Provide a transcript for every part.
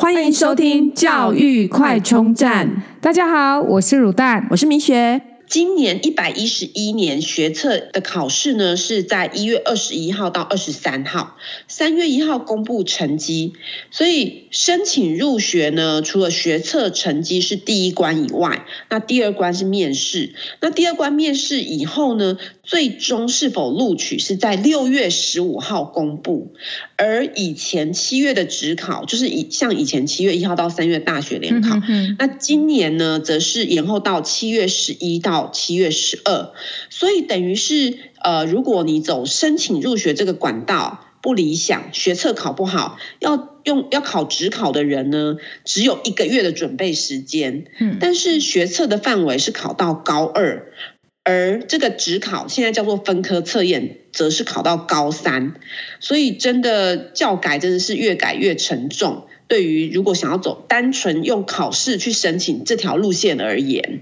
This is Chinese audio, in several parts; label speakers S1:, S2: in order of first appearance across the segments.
S1: 欢迎收听教育快充站。
S2: 大家好，我是乳蛋，
S1: 我是明雪。
S3: 今年一百一十一年学测的考试呢，是在一月二十一号到二十三号，三月一号公布成绩。所以申请入学呢，除了学测成绩是第一关以外，那第二关是面试。那第二关面试以后呢，最终是否录取是在六月十五号公布。而以前七月的职考，就是以像以前七月一号到三月大学联考，嗯、哼哼那今年呢，则是延后到七月十一到七月十二，所以等于是呃，如果你走申请入学这个管道不理想，学测考不好，要用要考职考的人呢，只有一个月的准备时间。嗯，但是学测的范围是考到高二，而这个指考现在叫做分科测验，则是考到高三。所以真的教改真的是越改越沉重，对于如果想要走单纯用考试去申请这条路线而言。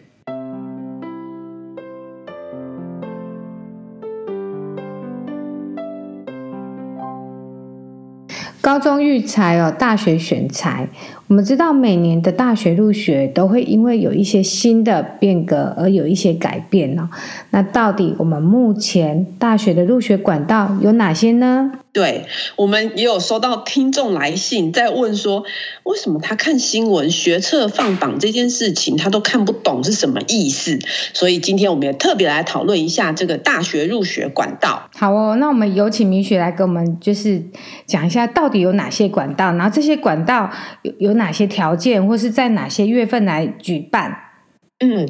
S2: 高中育才哦，大学选才。我们知道每年的大学入学都会因为有一些新的变革而有一些改变哦。那到底我们目前大学的入学管道有哪些呢？
S3: 对，我们也有收到听众来信，在问说，为什么他看新闻学测放榜这件事情，他都看不懂是什么意思？所以今天我们也特别来讨论一下这个大学入学管道。
S2: 好哦，那我们有请米雪来给我们就是讲一下，到底有哪些管道，然后这些管道有有哪些条件，或是在哪些月份来举办？
S3: 嗯，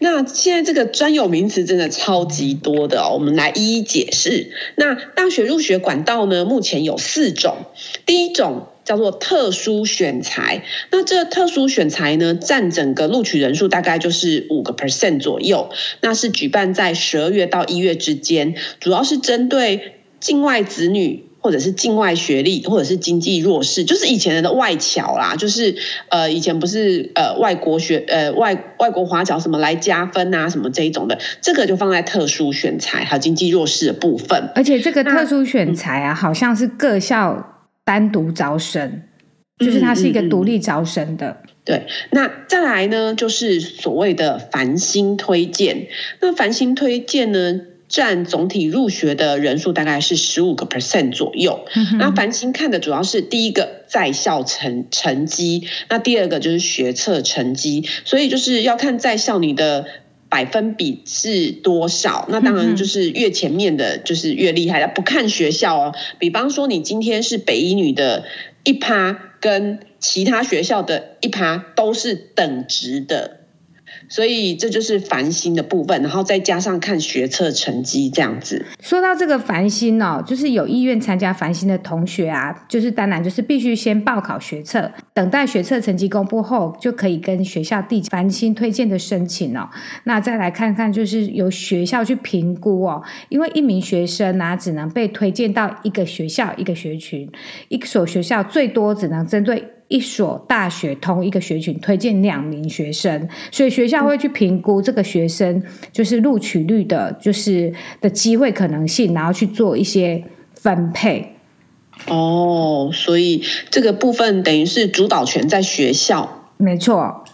S3: 那现在这个专有名词真的超级多的哦，我们来一一解释。那大学入学管道呢，目前有四种。第一种叫做特殊选才，那这特殊选才呢，占整个录取人数大概就是五个 percent 左右。那是举办在十二月到一月之间，主要是针对境外子女。或者是境外学历，或者是经济弱势，就是以前的外侨啦，就是呃以前不是呃外国学呃外外国华侨什么来加分啊什么这一种的，这个就放在特殊选材还有经济弱势的部分。
S2: 而且这个特殊选材啊，好像是各校单独招生，嗯、就是它是一个独立招生的。
S3: 嗯嗯嗯对，那再来呢，就是所谓的繁星推荐。那繁星推荐呢，占总体入学的人数大概是十五个 percent 左右。那繁星看的主要是第一个在校成成绩，那第二个就是学测成绩，所以就是要看在校你的百分比是多少。那当然就是越前面的就是越厉害了，不看学校哦。比方说你今天是北一女的一趴，跟其他学校的一趴都是等值的。所以这就是繁星的部分，然后再加上看学测成绩这样子。
S2: 说到这个繁星哦，就是有意愿参加繁星的同学啊，就是当然就是必须先报考学测，等待学测成绩公布后，就可以跟学校递繁星推荐的申请哦。那再来看看，就是由学校去评估哦，因为一名学生啊，只能被推荐到一个学校一个学群，一所学校最多只能针对。一所大学同一个学群推荐两名学生，所以学校会去评估这个学生就是录取率的，就是的机会可能性，然后去做一些分配。
S3: 哦，所以这个部分等于是主导权在学校。
S2: 没错。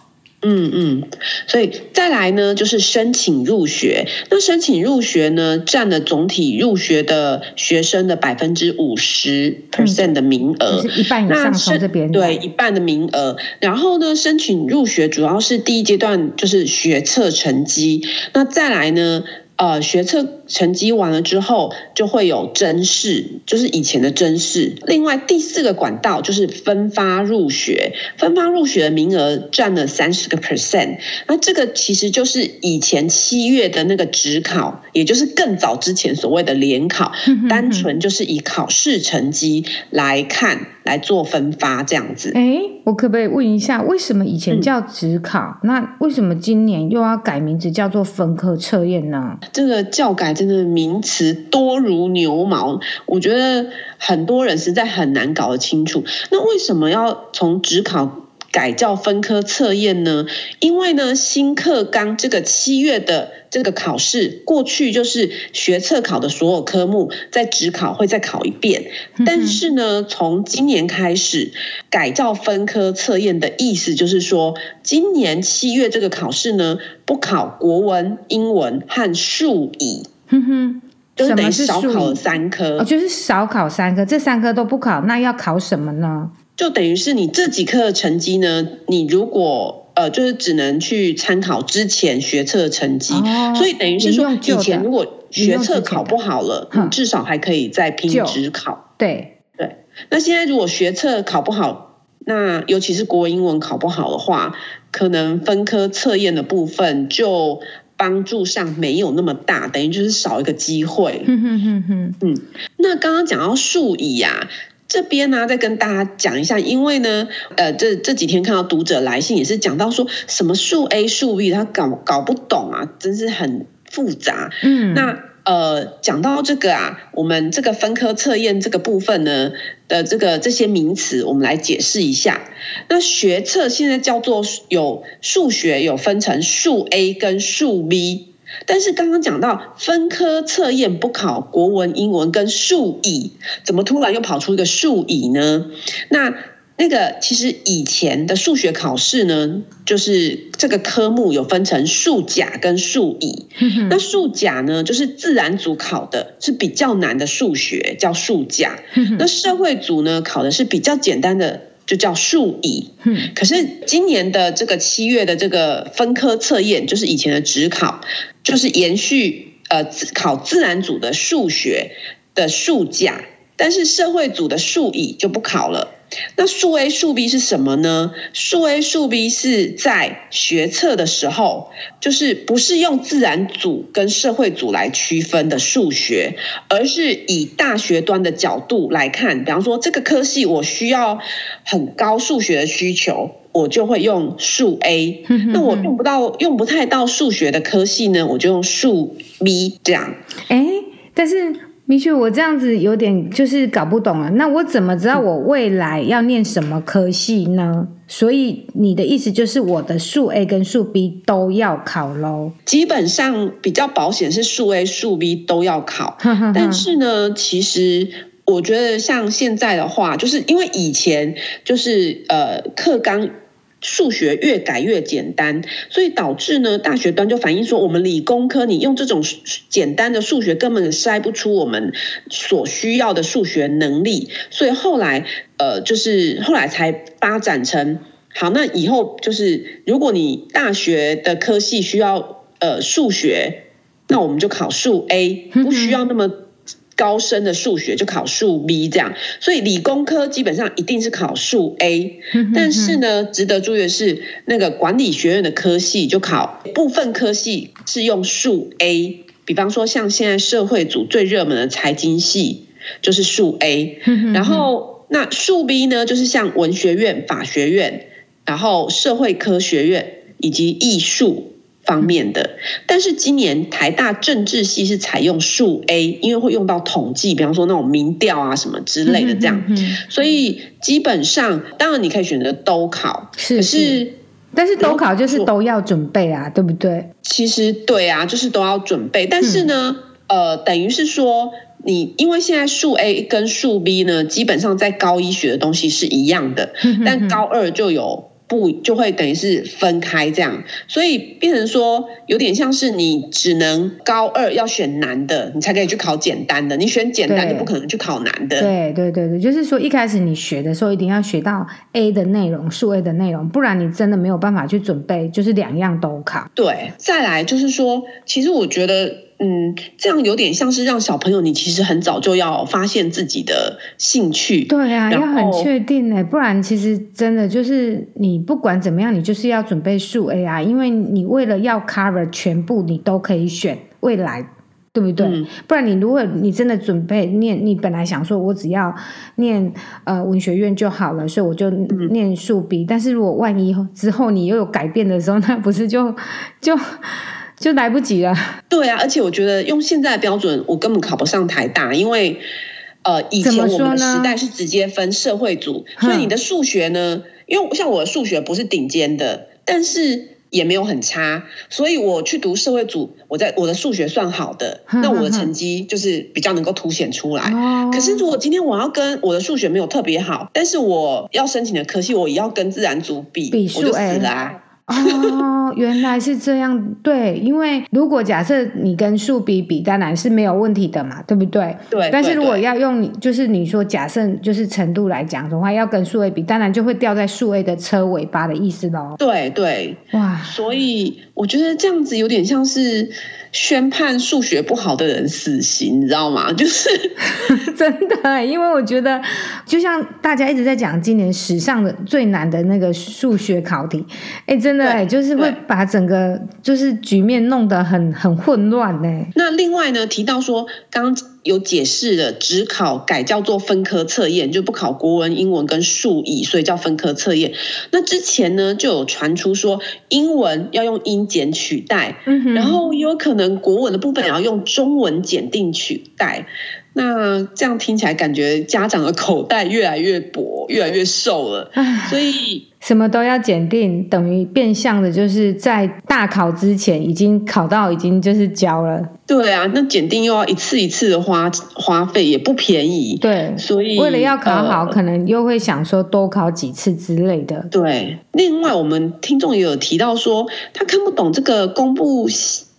S3: 嗯嗯，所以再来呢，就是申请入学。那申请入学呢，占了总体入学的学生的百分之五十 percent 的名额，
S2: 嗯，就是一半以上从这边。
S3: 对，一半的名额。然后呢，申请入学主要是第一阶段就是学测成绩。那再来呢，呃，学测成绩完了之后，就会有甄试，就是以前的甄试。另外第四个管道就是分发入学，分发入学的名额占了三十个 percent。那这个其实就是以前七月的那个职考，也就是更早之前所谓的联考，单纯就是以考试成绩来看来做分发这样子。
S2: 哎，我可不可以问一下，为什么以前叫职考，嗯、那为什么今年又要改名字叫做分科测验呢？
S3: 这个教改真的名词多如牛毛，我觉得很多人实在很难搞得清楚。那为什么要从职考改造分科测验呢？因为呢，新课纲这个七月的这个考试，过去就是学测考的所有科目，在职考会再考一遍。但是呢，从今年开始改造分科测验的意思，就是说，今年七月这个考试呢，不考国文、英文和数乙。
S2: 哼哼，
S3: 就是等于少考了三科。
S2: 哦，就是少考三科，这三科都不考，那要考什么呢？
S3: 就等于是你这几科的成绩呢，你如果呃，就是只能去参考之前学测的成绩，哦，所以等于是说，以前如果学测考不好了，你至少还可以再拼职考。
S2: 对
S3: 对，那现在如果学测考不好，那尤其是国英文考不好的话，可能分科测验的部分就帮助上没有那么大，等于就是少一个机会。
S2: 嗯哼哼哼，
S3: 嗯，那刚刚讲到数乙呀。这边呢，再跟大家讲一下，因为呢，呃，这这几天看到读者来信，也是讲到说什么数 A 数 B，他搞搞不懂啊，真是很复杂。
S2: 嗯，
S3: 那呃，讲到这个啊，我们这个分科测验这个部分呢的这个这些名词，我们来解释一下。那学测现在叫做有数学有分成数 A 跟数 B。但是刚刚讲到分科测验不考国文、英文跟数乙，怎么突然又跑出一个数乙呢？那那个其实以前的数学考试呢，就是这个科目有分成数甲跟数乙。那数甲呢，就是自然组考的是比较难的数学，叫数甲。那社会组呢，考的是比较简单的。就叫数乙，可是今年的这个七月的这个分科测验，就是以前的职考，就是延续呃考自然组的数学的数甲，但是社会组的数乙就不考了。那数 A 数 B 是什么呢？数 A 数 B 是在学测的时候，就是不是用自然组跟社会组来区分的数学，而是以大学端的角度来看。比方说，这个科系我需要很高数学的需求，我就会用数 A。那我用不到、用不太到数学的科系呢，我就用数 B 这样。
S2: 哎，但是。的确，我这样子有点就是搞不懂了。那我怎么知道我未来要念什么科系呢？所以你的意思就是我的数 A 跟数 B 都要考喽？
S3: 基本上比较保险是数 A、数 B 都要考。但是呢，其实我觉得像现在的话，就是因为以前就是呃课纲。数学越改越简单，所以导致呢，大学端就反映说，我们理工科你用这种简单的数学根本筛不出我们所需要的数学能力，所以后来呃，就是后来才发展成好，那以后就是如果你大学的科系需要呃数学，那我们就考数 A，不需要那么。高深的数学就考数 B 这样，所以理工科基本上一定是考数 A。但是呢，值得注意的是，那个管理学院的科系就考部分科系是用数 A，比方说像现在社会组最热门的财经系就是数 A。然后那数 B 呢，就是像文学院、法学院，然后社会科学院以及艺术。方面的，但是今年台大政治系是采用数 A，因为会用到统计，比方说那种民调啊什么之类的这样，所以基本上当然你可以选择都考，
S2: 是是，是，但是都考就是都要准备啊，对不对？
S3: 其实对啊，就是都要准备，但是呢，嗯、呃，等于是说你因为现在数 A 跟数 B 呢，基本上在高一学的东西是一样的，嗯、哼哼。但高二就有。不就会等于是分开这样，所以变成说有点像是你只能高二要选难的，你才可以去考简单的。你选简单就不可能去考难的。
S2: 对对对对，就是说一开始你学的时候一定要学到 A 的内容，数 A 的内容，不然你真的没有办法去准备，就是两样都考。
S3: 对，再来就是说，其实我觉得。嗯，这样有点像是让小朋友，你其实很早就要发现自己的兴趣。
S2: 对啊，要很确定哎，不然其实真的就是你不管怎么样，你就是要准备数 A I，，因为你为了要 cover 全部，你都可以选未来，对不对？嗯、不然你如果你真的准备念，你本来想说我只要念呃文学院就好了，所以我就念数 B、嗯。但是如果万一之后你又有改变的时候，那不是就就。就来不及了。对
S3: 啊，而且我觉得用现在的标准，我根本考不上台大，因为呃，以前我们的时代是直接分社会组，所以你的数学呢，因为像我的数学不是顶尖的，但是也没有很差，所以我去读社会组，我在我的数学算好的，那我的成绩就是比较能够凸显出来。可是如果今天我要跟我的数学没有特别好，但是我要申请的科系，我也要跟自然组比，比我就死了啊。
S2: 哦，原来是这样。对，因为如果假设你跟树比比，当然是没有问题的嘛，对不对？
S3: 对。
S2: 但是如果要用，就是你说假设就是程度来讲的话，要跟数 A 比，当然就会掉在数 A 的车尾巴的意思喽。
S3: 对对。哇，所以我觉得这样子有点像是。宣判数学不好的人死刑，你知道吗？就是
S2: 真的，因为我觉得，就像大家一直在讲，今年史上的最难的那个数学考题，哎，真的哎，就是会把整个就是局面弄得很很混乱呢。
S3: 那另外呢，提到说刚。有解释了，只考改叫做分科测验，就不考国文、英文跟数乙，所以叫分科测验。那之前呢，就有传出说英文要用英检取代，嗯，然后有可能国文的部分也要用中文检定取代。那这样听起来，感觉家长的口袋越来越薄，越来越瘦了。所以
S2: 什么都要检定，等于变相的就是在大考之前已经考到，已经就是交了。
S3: 对啊，那检定又要一次一次的花花费，也不便宜。
S2: 对，
S3: 所以
S2: 为了要考好，呃，可能又会想说多考几次之类的。
S3: 对，另外我们听众也有提到说，他看不懂这个公布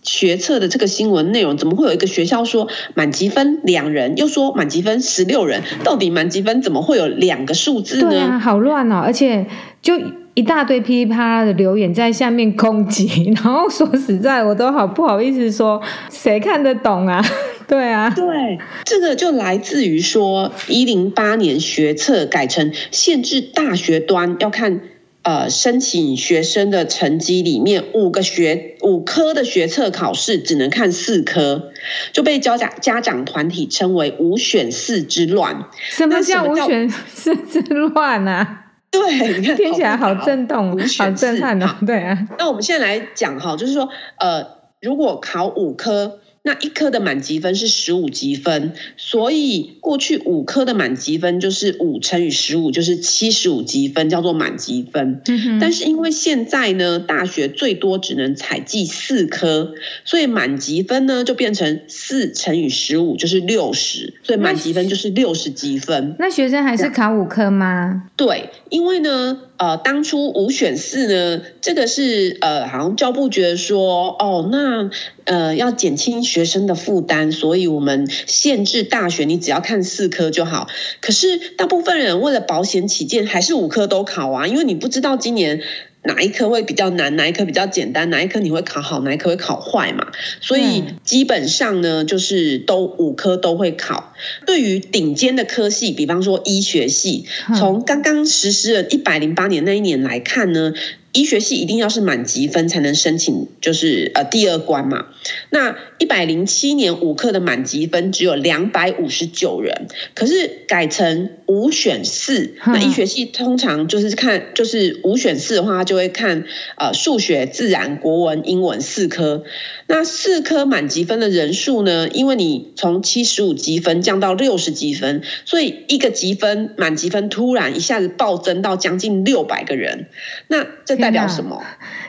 S3: 学测的这个新闻内容，怎么会有一个学校说满级分两人，又说满级分十六人？到底满级分怎么会有两个数字呢？
S2: 对啊，好乱哦，而且就。一大堆噼里啪啦的留言在下面攻击，然后说实在，我都好不好意思说，谁看得懂啊？对啊，
S3: 对，这个就来自于说，一零八年学测改成限制大学端要看呃申请学生的成绩里面五个学五科的学测考试只能看四科，就被家长家长团体称为五选四之乱。
S2: 什么叫五选四之乱啊？
S3: 对，你看
S2: 听起来好震动，好震撼哦。对啊，
S3: 那我们现在来讲哈，就是说，呃，如果考五科。那一科的满级分是十五级分，所以过去五科的满级分就是五乘以十五，就是七十五级分，叫做满级分。嗯。但是因为现在呢，大学最多只能采计四科，所以满级分呢就变成四乘以十五，就是六十，所以满级分就是六十级分。
S2: 那学生还是考五科吗？
S3: 对，因为呢。呃，当初五选四呢，这个是呃，好像教部觉得说，哦，那呃要减轻学生的负担，所以我们限制大学，你只要看四科就好。可是大部分人为了保险起见，还是五科都考啊，因为你不知道今年。哪一科会比较难？哪一科比较简单？哪一科你会考好？哪一科会考坏嘛？所以基本上呢，就是都五科都会考。对于顶尖的科系，比方说医学系，从刚刚实施了一百零八年那一年来看呢。医学系一定要是满级分才能申请，就是呃第二关嘛。那一百零七年五科的满级分只有两百五十九人，可是改成五选四。那医学系通常就是看，就是五选四的话，就会看呃数学、自然、国文、英文四科。那四科满级分的人数呢？因为你从七十五积分降到六十积分，所以一个积分满级分突然一下子暴增到将近六百个人。那这代表什么？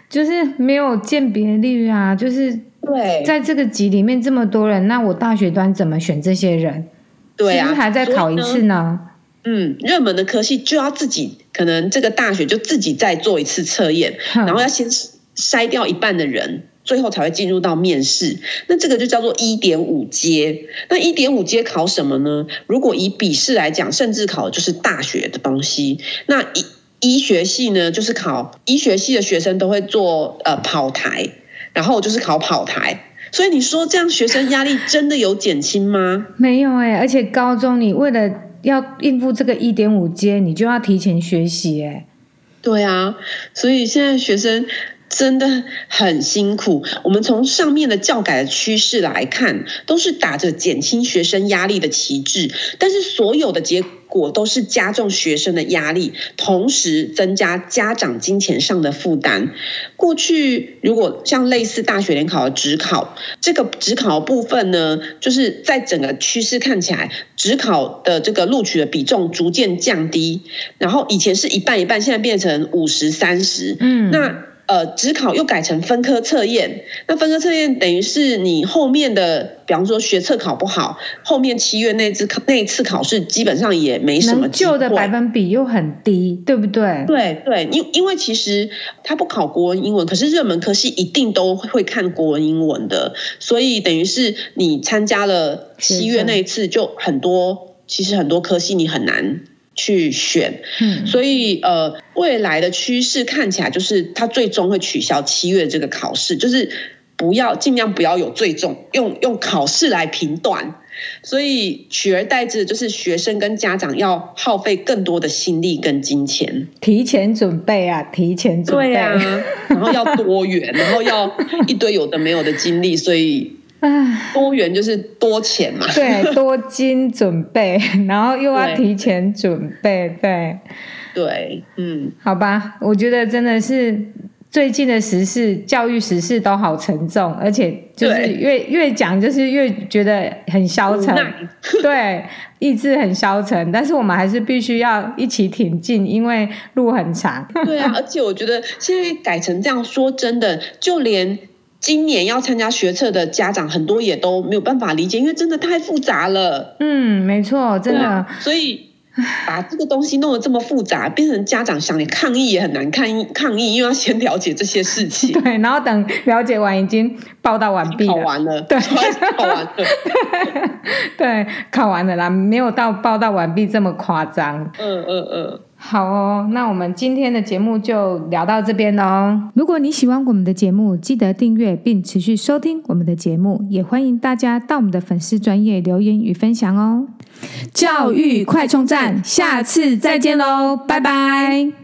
S2: 就是没有鉴别率啊！就是对，在这个级里面这么多人，那我大学端怎么选这些人？对啊，是不是还再考一次呢？
S3: 嗯，热门的科系就要自己，可能这个大学就自己再做一次测验，然后要先筛掉一半的人。最后才会进入到面试，那这个就叫做一点五阶。那一点五阶考什么呢？如果以笔试来讲，甚至考的就是大学的东西。那医医学系呢，就是考医学系的学生都会做呃跑台，然后我就是考跑台。所以你说这样学生压力真的有减轻吗？
S2: 没有哎、欸，而且高中你为了要应付这个一点五阶，你就要提前学习哎、欸。
S3: 对啊，所以现在学生。真的很辛苦。我们从上面的教改的趋势来看，都是打着减轻学生压力的旗帜，但是所有的结果都是加重学生的压力，同时增加家长金钱上的负担。过去如果像类似大学联考的职考，这个职考部分呢，就是在整个趋势看起来，职考的这个录取的比重逐渐降低，然后以前是一半一半，现在变成五十三十。嗯，那。呃，只考又改成分科测验，那分科测验等于是你后面的，比方说学测考不好，后面七月那次考那一次考试基本上也没什么机会，
S2: 能救的百分比又很低，对不对？
S3: 对对，因因为其实他不考国文英文，可是热门科系一定都会看国文英文的，所以等于是你参加了七月那一次，就很多，其实很多科系你很难。去选，嗯，所以呃，未来的趋势看起来就是，它最终会取消七月这个考试，就是不要尽量不要有最终用用考试来评断，所以取而代之的就是学生跟家长要耗费更多的心力跟金钱，
S2: 提前准备啊，提前准备，
S3: 对啊，然后要多元，然后要一堆有的没有的经历，所以。多元就是多钱嘛，
S2: 对，多金准备，然后又要提前准备，对，
S3: 对，嗯，
S2: 好吧，我觉得真的是最近的时事，教育时事都好沉重，而且就是越越讲就是越觉得很消沉，对，意志很消沉，但是我们还是必须要一起挺进，因为路很长。
S3: 对啊，而且我觉得现在改成这样，说真的，就连。今年要参加学测的家长很多也都没有办法理解，因为真的太复杂了。
S2: 嗯，没错，真的。啊、
S3: 所以把这个东西弄得这么复杂，变成家长想你抗议也很难抗议，抗议因为要先了解这些事情。
S2: 对，然后等了解完已经报道完毕了。
S3: 考完了，
S2: 对，
S3: 考完了。
S2: 对，考完了啦，没有到报道完毕这么夸张。
S3: 嗯嗯嗯。
S2: 好哦，那我们今天的节目就聊到这边喽。如果你喜欢我们的节目，记得订阅并持续收听我们的节目，也欢迎大家到我们的粉丝专业留言与分享哦。教育快充站，下次再见喽，拜拜。